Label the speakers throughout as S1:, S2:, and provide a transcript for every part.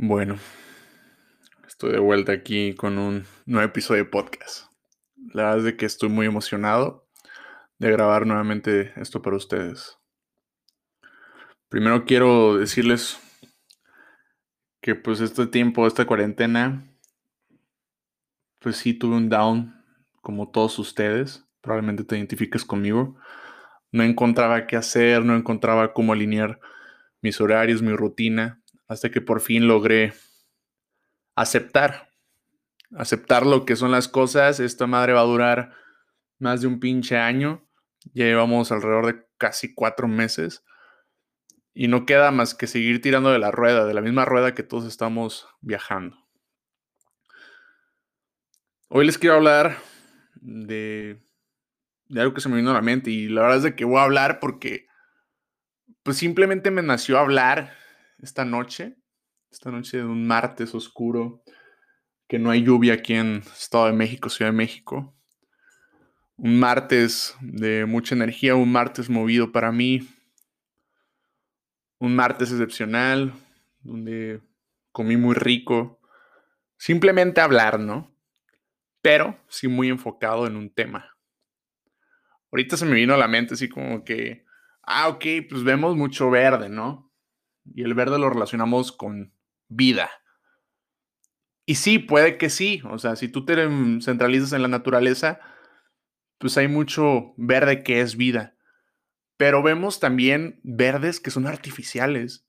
S1: Bueno, estoy de vuelta aquí con un nuevo episodio de podcast. La verdad es que estoy muy emocionado de grabar nuevamente esto para ustedes. Primero quiero decirles que pues este tiempo, esta cuarentena, pues sí tuve un down como todos ustedes. Probablemente te identifiques conmigo. No encontraba qué hacer, no encontraba cómo alinear mis horarios, mi rutina hasta que por fin logré aceptar, aceptar lo que son las cosas. Esta madre va a durar más de un pinche año. Ya llevamos alrededor de casi cuatro meses. Y no queda más que seguir tirando de la rueda, de la misma rueda que todos estamos viajando. Hoy les quiero hablar de, de algo que se me vino a la mente. Y la verdad es de que voy a hablar porque pues simplemente me nació hablar esta noche, esta noche de un martes oscuro, que no hay lluvia aquí en Estado de México, Ciudad de México. Un martes de mucha energía, un martes movido para mí, un martes excepcional, donde comí muy rico. Simplemente hablar, ¿no? Pero sí muy enfocado en un tema. Ahorita se me vino a la mente así como que, ah, ok, pues vemos mucho verde, ¿no? Y el verde lo relacionamos con vida. Y sí, puede que sí. O sea, si tú te centralizas en la naturaleza, pues hay mucho verde que es vida. Pero vemos también verdes que son artificiales.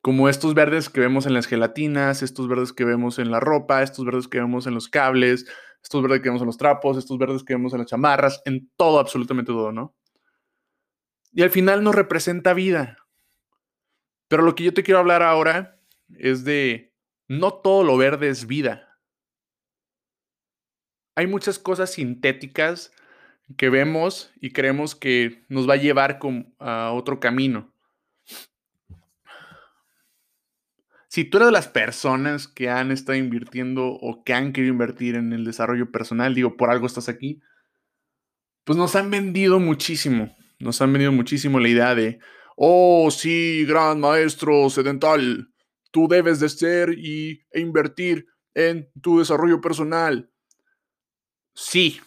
S1: Como estos verdes que vemos en las gelatinas, estos verdes que vemos en la ropa, estos verdes que vemos en los cables, estos verdes que vemos en los trapos, estos verdes que vemos en las chamarras, en todo, absolutamente todo, ¿no? Y al final nos representa vida. Pero lo que yo te quiero hablar ahora es de no todo lo verde es vida. Hay muchas cosas sintéticas que vemos y creemos que nos va a llevar a otro camino. Si tú eres de las personas que han estado invirtiendo o que han querido invertir en el desarrollo personal, digo, por algo estás aquí, pues nos han vendido muchísimo. Nos han vendido muchísimo la idea de, Oh, sí, gran maestro sedental, tú debes de ser y, e invertir en tu desarrollo personal. Sí,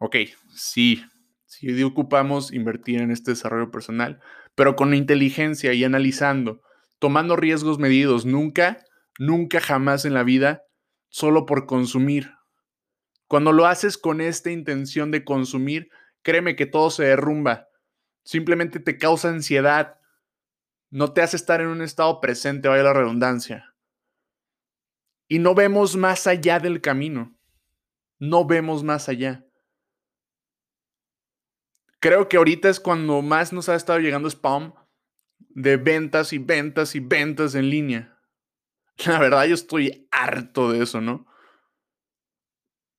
S1: ok, sí, sí ocupamos invertir en este desarrollo personal, pero con inteligencia y analizando, tomando riesgos medidos, nunca, nunca jamás en la vida, solo por consumir. Cuando lo haces con esta intención de consumir, créeme que todo se derrumba simplemente te causa ansiedad, no te hace estar en un estado presente, vaya la redundancia. Y no vemos más allá del camino, no vemos más allá. Creo que ahorita es cuando más nos ha estado llegando spam de ventas y ventas y ventas en línea. La verdad, yo estoy harto de eso, ¿no?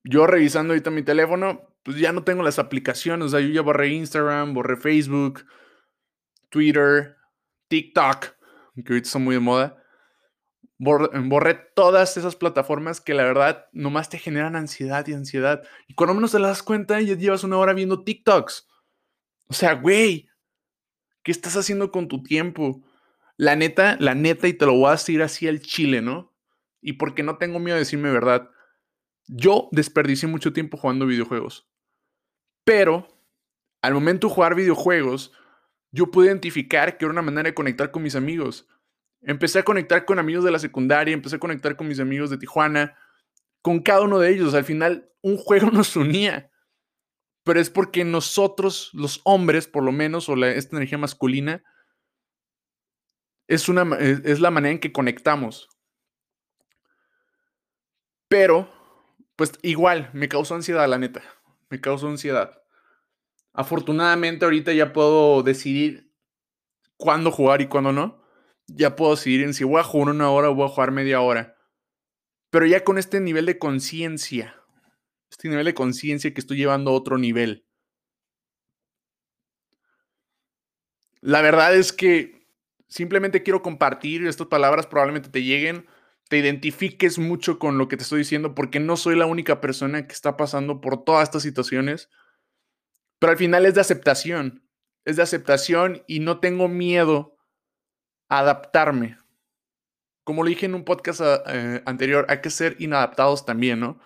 S1: Yo revisando ahorita mi teléfono, pues ya no tengo las aplicaciones. O sea, yo ya borré Instagram, borré Facebook, Twitter, TikTok, que ahorita son muy de moda. Borré, todas esas plataformas que la verdad nomás te generan ansiedad y ansiedad. Y cuando menos te das cuenta, ya llevas una hora viendo TikToks. O sea, güey, ¿qué estás haciendo con tu tiempo? La neta, la neta, y te lo voy a decir así al chile, ¿no? Y porque no tengo miedo de decirme verdad. Yo desperdicié mucho tiempo jugando videojuegos. Pero al momento de jugar videojuegos, yo pude identificar que era una manera de conectar con mis amigos. Empecé a conectar con amigos de la secundaria, empecé a conectar con mis amigos de Tijuana, con cada uno de ellos. Al final, un juego nos unía. Pero es porque nosotros, los hombres, por lo menos, o esta energía masculina, es, una, es la manera en que conectamos. Pero, pues igual, me causó ansiedad, la neta me causó ansiedad. Afortunadamente ahorita ya puedo decidir cuándo jugar y cuándo no. Ya puedo decidir en si voy a jugar una hora o voy a jugar media hora. Pero ya con este nivel de conciencia, este nivel de conciencia que estoy llevando a otro nivel. La verdad es que simplemente quiero compartir estas palabras, probablemente te lleguen te identifiques mucho con lo que te estoy diciendo, porque no soy la única persona que está pasando por todas estas situaciones, pero al final es de aceptación, es de aceptación y no tengo miedo a adaptarme. como lo dije en un podcast ah, eh, anterior, hay que ser inadaptados también, ¿no?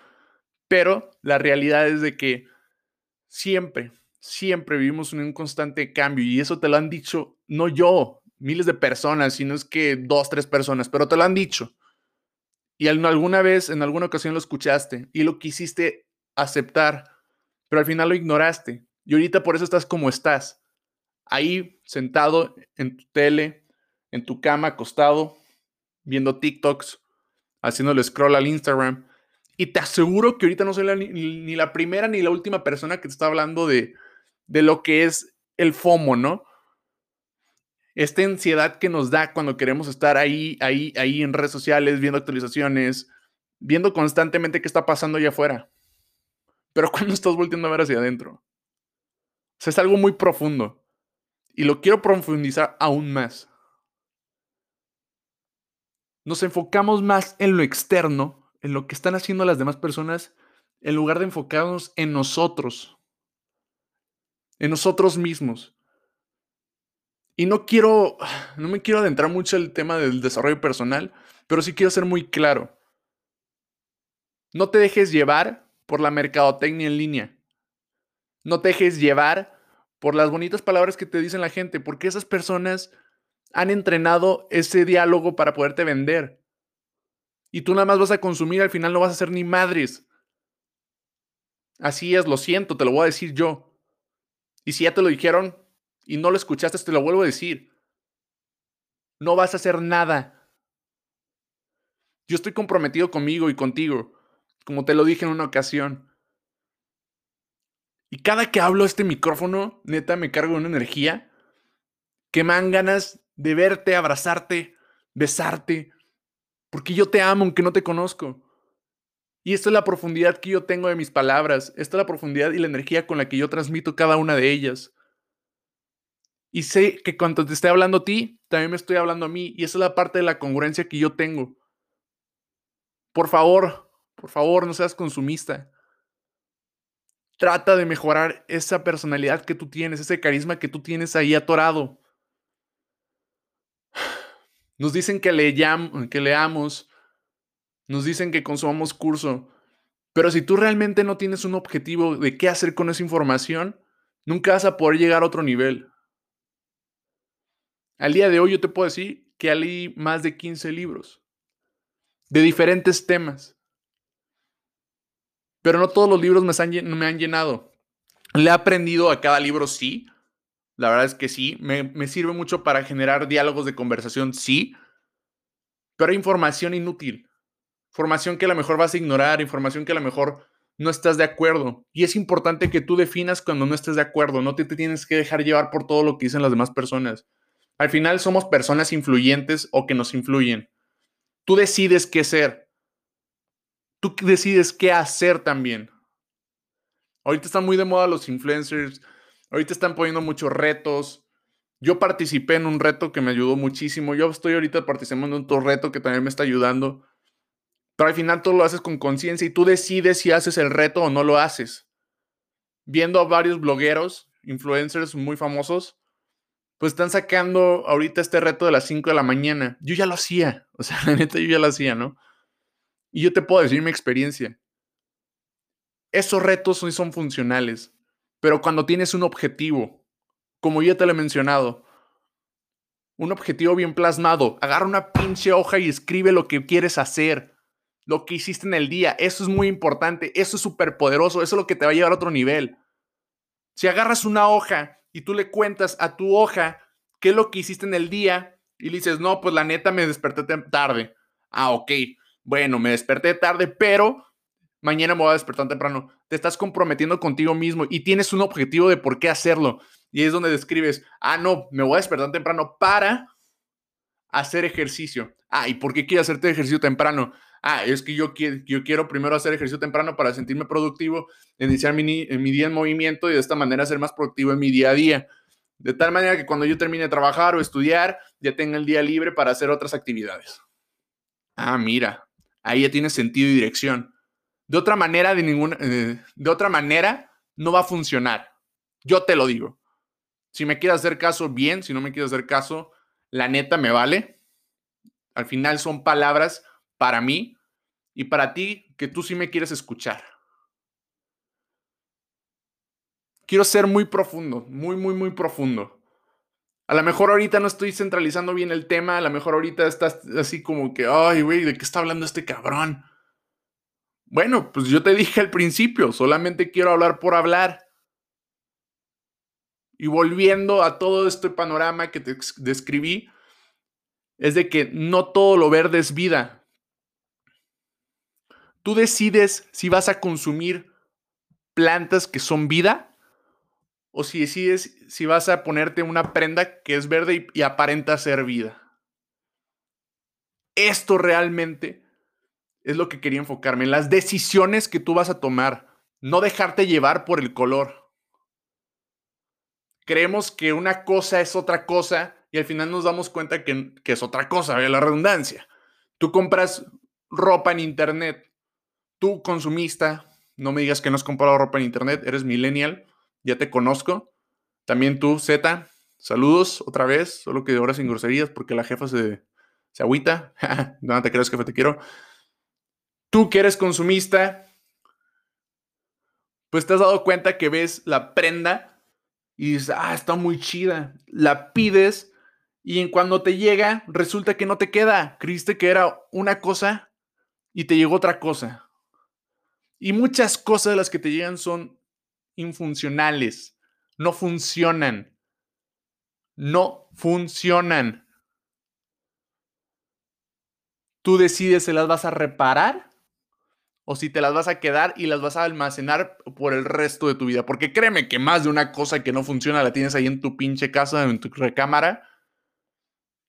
S1: Pero la realidad es de que siempre, siempre vivimos en un constante cambio y eso te lo han dicho, no yo, miles de personas, sino es que dos, tres personas, pero te lo han dicho. Y alguna vez, en alguna ocasión lo escuchaste y lo quisiste aceptar, pero al final lo ignoraste. Y ahorita por eso estás como estás, ahí sentado en tu tele, en tu cama, acostado, viendo TikToks, haciéndole scroll al Instagram. Y te aseguro que ahorita no soy ni, la primera ni la última persona que te está hablando de, de lo que es el FOMO, ¿no? Esta ansiedad que nos da cuando queremos estar ahí, ahí, ahí en redes sociales, viendo actualizaciones, viendo constantemente qué está pasando allá afuera. Pero cuando estás volviendo a ver hacia adentro. O es algo muy profundo. Y lo quiero profundizar aún más. Nos enfocamos más en lo externo, en lo que están haciendo las demás personas, en lugar de enfocarnos en nosotros, en nosotros mismos. Y no quiero, no me quiero adentrar mucho el tema del desarrollo personal, pero sí quiero ser muy claro. No te dejes llevar por la mercadotecnia en línea. No te dejes llevar por las bonitas palabras que te dicen la gente, porque esas personas han entrenado ese diálogo para poderte vender. Y tú nada más vas a consumir, al final no vas a hacer ni madres. Así es, lo siento, te lo voy a decir yo. Y si ya te lo dijeron y no lo escuchaste, te lo vuelvo a decir. No vas a hacer nada. Yo estoy comprometido conmigo y contigo, como te lo dije en una ocasión. Y cada que hablo a este micrófono, neta, me cargo una energía que me dan ganas de verte, abrazarte, besarte, porque yo te amo aunque no te conozco. Y esta es la profundidad que yo tengo de mis palabras, esta es la profundidad y la energía con la que yo transmito cada una de ellas. Y sé que cuando te esté hablando a ti, también me estoy hablando a mí, y esa es la parte de la congruencia que yo tengo. Por favor, por favor, no seas consumista. Trata de mejorar esa personalidad que tú tienes, ese carisma que tú tienes ahí atorado. Nos dicen que, le que leamos, nos dicen que consumamos curso, pero si tú realmente no tienes un objetivo de qué hacer con esa información, nunca vas a poder llegar a otro nivel. Al día de hoy yo te puedo decir que leí más de 15 libros de diferentes temas. Pero no todos los libros me han, me han llenado. Le he aprendido a cada libro, sí. La verdad es que sí. Me, sirve mucho para generar diálogos de conversación, sí. Pero hay información inútil. Información que a lo mejor vas a ignorar, información que a lo mejor no estás de acuerdo. Y es importante que tú definas cuando no estés de acuerdo. No te tienes que dejar llevar por todo lo que dicen las demás personas. Al final somos personas influyentes o que nos influyen. Tú decides qué ser. Tú decides qué hacer también. Ahorita están muy de moda los influencers. Ahorita están poniendo muchos retos. Yo participé en un reto que me ayudó muchísimo. Yo estoy ahorita participando en otro reto que también me está ayudando. Pero al final tú lo haces con conciencia y tú decides si haces el reto o no lo haces. Viendo a varios blogueros, influencers muy famosos, pues están sacando ahorita este reto de las 5 de la mañana. Yo ya lo hacía. O sea, la neta, yo ya lo hacía, ¿no? Y yo te puedo decir mi experiencia. Esos retos hoy son funcionales, pero cuando tienes un objetivo, como ya te lo he mencionado, un objetivo bien plasmado, agarra una pinche hoja y escribe lo que quieres hacer, lo que hiciste en el día. Eso es muy importante, eso es súper poderoso, eso es lo que te va a llevar a otro nivel. Si agarras una hoja y tú le cuentas a tu hoja qué es lo que hiciste en el día y le dices, no, pues la neta me desperté tarde. Ah, ok bueno, me desperté tarde, pero mañana me voy a despertar temprano. Te estás comprometiendo contigo mismo y tienes un objetivo de por qué hacerlo. Y es donde describes, ah, no, me voy a despertar temprano para hacer ejercicio. Ah, ¿y por qué quiero hacerte ejercicio temprano? Ah, es que yo, quiero, yo quiero primero hacer ejercicio temprano para sentirme productivo, iniciar mi, día en movimiento y de esta manera ser más productivo en mi día a día. De tal manera que cuando yo termine de trabajar o estudiar, ya tenga el día libre para hacer otras actividades. Ah, mira, ahí ya tiene sentido y dirección. De otra manera, de ninguna, eh, de otra manera, no va a funcionar. Yo te lo digo. Si me quieres hacer caso, bien. Si no me quieres hacer caso, la neta me vale. Al final son palabras para mí y para ti que tú sí me quieres escuchar. Quiero ser muy profundo, muy, muy, muy profundo. A lo mejor ahorita no estoy centralizando bien el tema, a lo mejor ahorita estás así como que, ay, güey, ¿de qué está hablando este cabrón? Bueno, pues yo te dije al principio, solamente quiero hablar por hablar. Y volviendo a todo este panorama que te describí, es de que no todo lo verde es vida. Tú decides si vas a consumir plantas que son vida o si decides si vas a ponerte una prenda que es verde y, aparenta ser vida. Esto realmente es lo que quería enfocarme, en las decisiones que tú vas a tomar, no dejarte llevar por el color. Creemos que una cosa es otra cosa y al final nos damos cuenta que, que es otra cosa, la redundancia. Tú compras ropa en internet, tú consumista, no me digas que no has comprado ropa en internet, eres millennial, ya te conozco. También tú, Z, saludos otra vez, solo que ahora sin groserías porque la jefa se, se agüita. no te creas, jefe, te quiero. Tú que eres consumista, pues te has dado cuenta que ves la prenda y dices, ah, está muy chida. La pides y en cuando te llega, resulta que no te queda. Creíste que era una cosa y te llegó otra cosa. Y muchas cosas de las que te llegan son infuncionales. No funcionan. No funcionan. Tú decides si las vas a reparar o si te las vas a quedar y las vas a almacenar por el resto de tu vida. Porque créeme que más de una cosa que no funciona la tienes ahí en tu pinche casa, en tu recámara,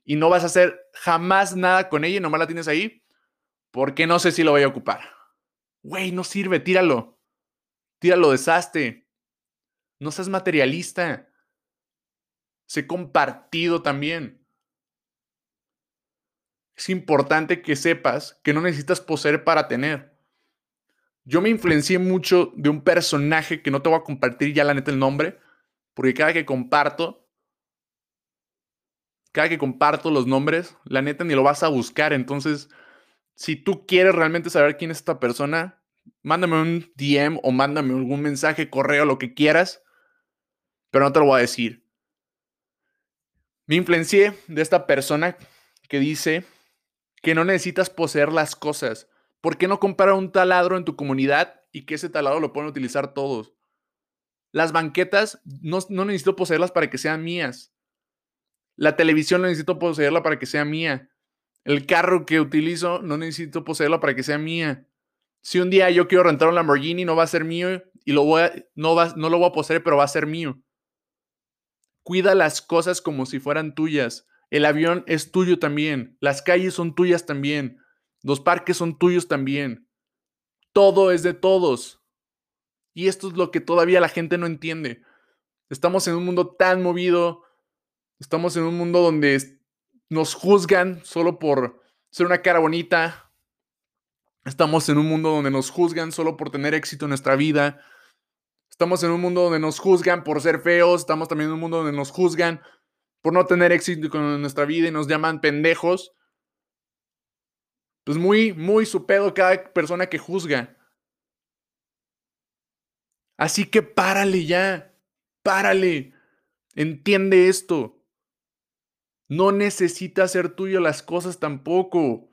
S1: y no vas a hacer jamás nada con ella y nomás la tienes ahí porque no sé si lo voy a ocupar. Güey, no sirve, tíralo. Tíralo, desastre. No seas materialista. Sé compartido también. Es importante que sepas que no necesitas poseer para tener. Yo me influencié mucho de un personaje que no te voy a compartir ya la neta el nombre, porque cada que comparto, cada que comparto los nombres, la neta ni lo vas a buscar. Entonces, si tú quieres realmente saber quién es esta persona, mándame un DM o mándame algún mensaje, correo, lo que quieras, pero no te lo voy a decir. Me influencié de esta persona que dice que no necesitas poseer las cosas. ¿Por qué no comprar un taladro en tu comunidad y que ese taladro lo puedan utilizar todos? Las banquetas no, no necesito poseerlas para que sean mías. La televisión no necesito poseerla para que sea mía. El carro que utilizo no necesito poseerla para que sea mía. Si un día yo quiero rentar un Lamborghini, no va a ser mío y lo voy no, va, no lo voy a poseer, pero va a ser mío. Cuida las cosas como si fueran tuyas. El avión es tuyo también. Las calles son tuyas también. Los parques son tuyos también. Todo es de todos. Y esto es lo que todavía la gente no entiende. Estamos en un mundo tan movido. Estamos en un mundo donde nos juzgan solo por ser una cara bonita, Estamos en un mundo donde nos juzgan solo por tener éxito en nuestra vida. Estamos en un mundo donde nos juzgan por ser feos. Estamos también en un mundo donde nos juzgan por no tener éxito en nuestra vida y nos llaman pendejos. Pues muy, muy su pedo cada persona que juzga. Así que párale ya. Párale. Entiende esto. No necesitas ser tuyo las cosas tampoco.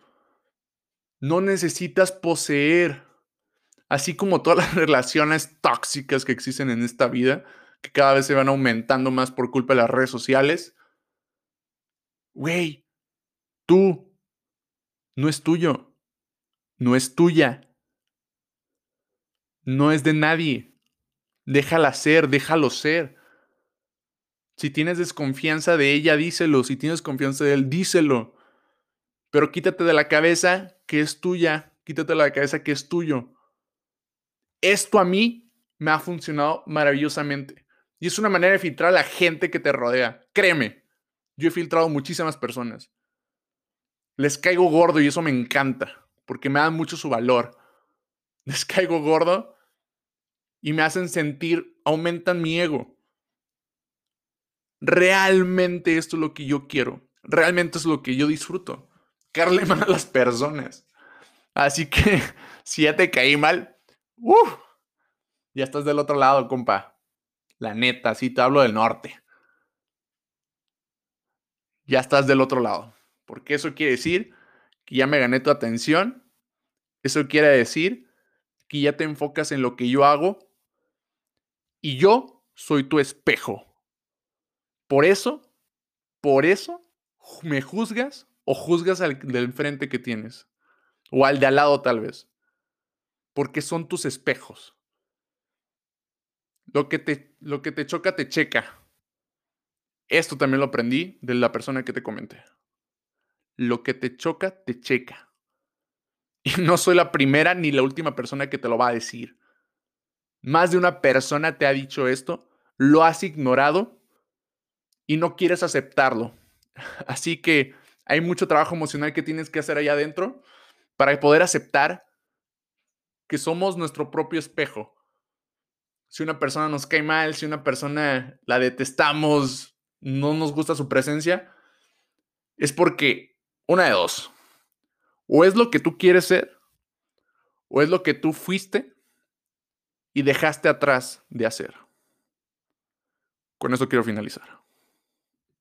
S1: No necesitas poseer. Así como todas las relaciones tóxicas que existen en esta vida, que cada vez se van aumentando más por culpa de las redes sociales. Güey, tú no es tuyo. No es tuya. No es de nadie. Déjala ser, déjalo ser. Si tienes desconfianza de ella, díselo. Si tienes confianza de él, díselo. Pero quítate de la cabeza que es tuya, quítate de la cabeza que es tuyo. Esto a mí me ha funcionado maravillosamente. Y es una manera de filtrar a la gente que te rodea. Créeme, yo he filtrado muchísimas personas. Les caigo gordo y eso me encanta, porque me dan mucho su valor. Les caigo gordo y me hacen sentir, aumentan mi ego. Realmente esto es lo que yo quiero. Realmente es lo que yo disfruto caerle mal a las personas. Así que si ya te caí mal, ¡uh! ya estás del otro lado, compa. La neta, sí te hablo del norte. Ya estás del otro lado. Porque eso quiere decir que ya me gané tu atención. Eso quiere decir que ya te enfocas en lo que yo hago. Y yo soy tu espejo. Por eso, por eso me juzgas o juzgas al del frente que tienes. O al de al lado tal vez. Porque son tus espejos. Lo que te, lo que te choca, te checa. Esto también lo aprendí de la persona que te comenté. Lo que te choca, te checa. Y no soy la primera ni la última persona que te lo va a decir. Más de una persona te ha dicho esto, lo has ignorado y no quieres aceptarlo. Así que hay mucho trabajo emocional que tienes que hacer allá adentro para poder aceptar que somos nuestro propio espejo. Si una persona nos cae mal, si una persona la detestamos, no nos gusta su presencia, es porque una de dos. O es lo que tú quieres ser, o es lo que tú fuiste y dejaste atrás de hacer. Con eso quiero finalizar.